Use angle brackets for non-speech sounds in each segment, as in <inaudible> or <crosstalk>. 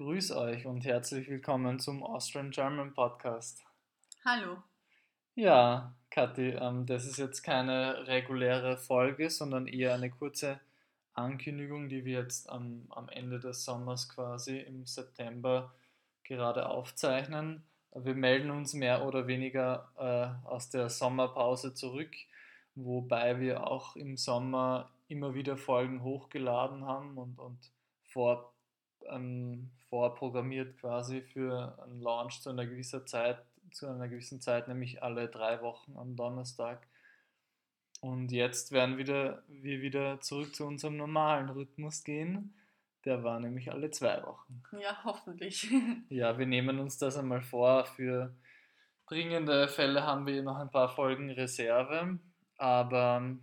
Grüß euch und herzlich willkommen zum Austrian German Podcast. Hallo. Ja, Kathi, ähm, das ist jetzt keine reguläre Folge, sondern eher eine kurze Ankündigung, die wir jetzt am, am Ende des Sommers quasi im September gerade aufzeichnen. Wir melden uns mehr oder weniger äh, aus der Sommerpause zurück, wobei wir auch im Sommer immer wieder Folgen hochgeladen haben und, und vor, ähm, vorprogrammiert quasi für einen Launch zu einer gewissen Zeit, zu einer gewissen Zeit, nämlich alle drei Wochen am Donnerstag. Und jetzt werden wieder, wir wieder zurück zu unserem normalen Rhythmus gehen. Der war nämlich alle zwei Wochen. Ja, hoffentlich. <laughs> Ja, wir nehmen uns das einmal vor. Für dringende Fälle haben wir noch ein paar Folgen Reserve. Aber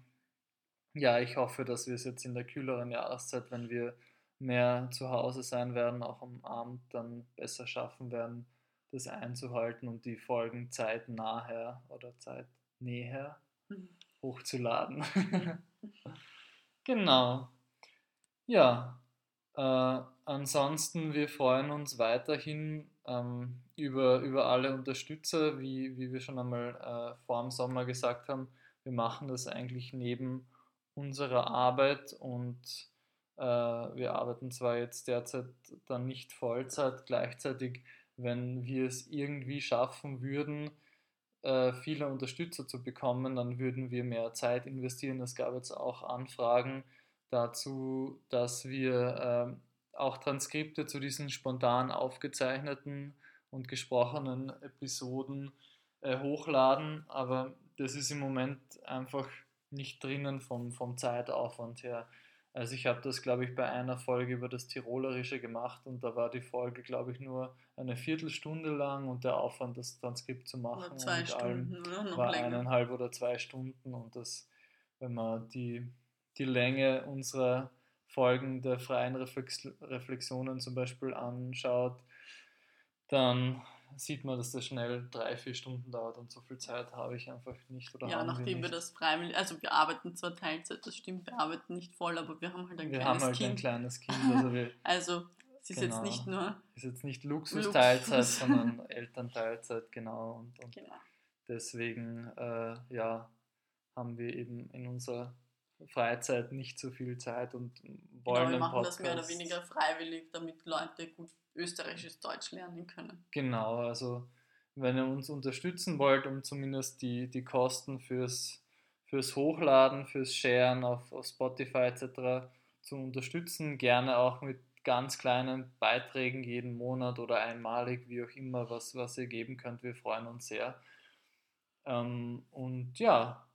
ja, ich hoffe, dass wir es jetzt in der kühleren Jahreszeit, wenn wir mehr zu Hause sein werden, auch am Abend dann besser schaffen werden, das einzuhalten und die Folgen zeitnah oder zeitnäher mhm. hochzuladen. <laughs> genau. Ja, äh, ansonsten, wir freuen uns weiterhin ähm, über, über alle Unterstützer, wie, wie wir schon einmal äh, vor dem Sommer gesagt haben. Wir machen das eigentlich neben unserer Arbeit und wir arbeiten zwar jetzt derzeit dann nicht Vollzeit, gleichzeitig, wenn wir es irgendwie schaffen würden, äh, viele Unterstützer zu bekommen, dann würden wir mehr Zeit investieren. Es gab jetzt auch Anfragen dazu, dass wir äh, auch Transkripte zu diesen spontan aufgezeichneten und gesprochenen Episoden äh, hochladen, aber das ist im Moment einfach nicht drinnen vom, vom Zeitaufwand her. Also ich habe das, glaube ich, bei einer Folge über das Tirolerische gemacht und da war die Folge, glaube ich, nur eine Viertelstunde lang und der Aufwand, das Transkript zu machen oder zwei Stunden, oder? Noch war länger. eineinhalb oder zwei Stunden und das, wenn man die, die Länge unserer Folgen der freien Reflex Reflexionen zum Beispiel anschaut, dann sieht man, dass das schnell drei, vier Stunden dauert und so viel Zeit habe ich einfach nicht. Oder ja, nachdem wir, wir, das freiwillig, also wir arbeiten zwar Teilzeit, das stimmt, wir arbeiten nicht voll, aber wir haben halt ein wir kleines haben halt Kind. ein kleines Kind. <laughs> Also, wir, also es ist genau, jetzt nicht nur. Es ist jetzt nicht Luxus-Teilzeit, Luxus. sondern Elternteilzeit, genau. Und, und genau. deswegen, äh, ja, haben wir eben in unserer Freizeit nicht so viel Zeit und wollen genau, wir machen Podcast. das mehr oder weniger freiwillig, damit Leute gut österreichisches Deutsch lernen können. Genau, also wenn ihr uns unterstützen wollt, um zumindest die, die Kosten fürs, fürs Hochladen, fürs Sharen auf, auf Spotify etc. zu unterstützen, gerne auch mit ganz kleinen Beiträgen jeden Monat oder einmalig, wie auch immer, was, was ihr geben könnt. Wir freuen uns sehr. Ähm, und ja,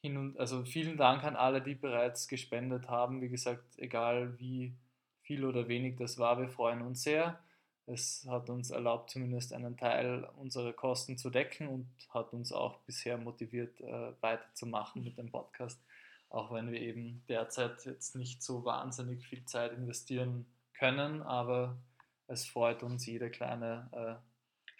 hin und, also vielen Dank an alle, die bereits gespendet haben. Wie gesagt, egal wie viel oder wenig das war, wir freuen uns sehr. Es hat uns erlaubt, zumindest einen Teil unserer Kosten zu decken und hat uns auch bisher motiviert, äh, weiterzumachen mit dem Podcast, auch wenn wir eben derzeit jetzt nicht so wahnsinnig viel Zeit investieren können, aber es freut uns jede kleine äh,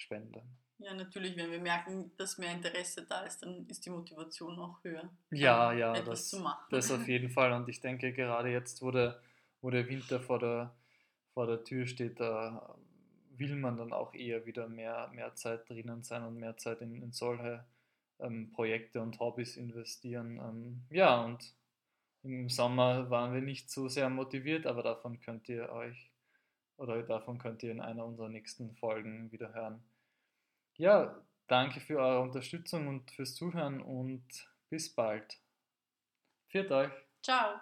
Spende. Ja, natürlich, wenn wir merken, dass mehr Interesse da ist, dann ist die Motivation auch höher. Ja, ja, etwas das, zu machen. das auf <laughs> jeden Fall. Und ich denke, gerade jetzt, wo der, wo der Winter vor der, vor der Tür steht, da will man dann auch eher wieder mehr, mehr Zeit drinnen sein und mehr Zeit in, in solche ähm, Projekte und Hobbys investieren. Ähm, ja, und im Sommer waren wir nicht so sehr motiviert, aber davon könnt ihr euch oder davon könnt ihr in einer unserer nächsten Folgen wieder hören. Ja, danke für eure Unterstützung und fürs Zuhören und bis bald. Viert euch. Ciao.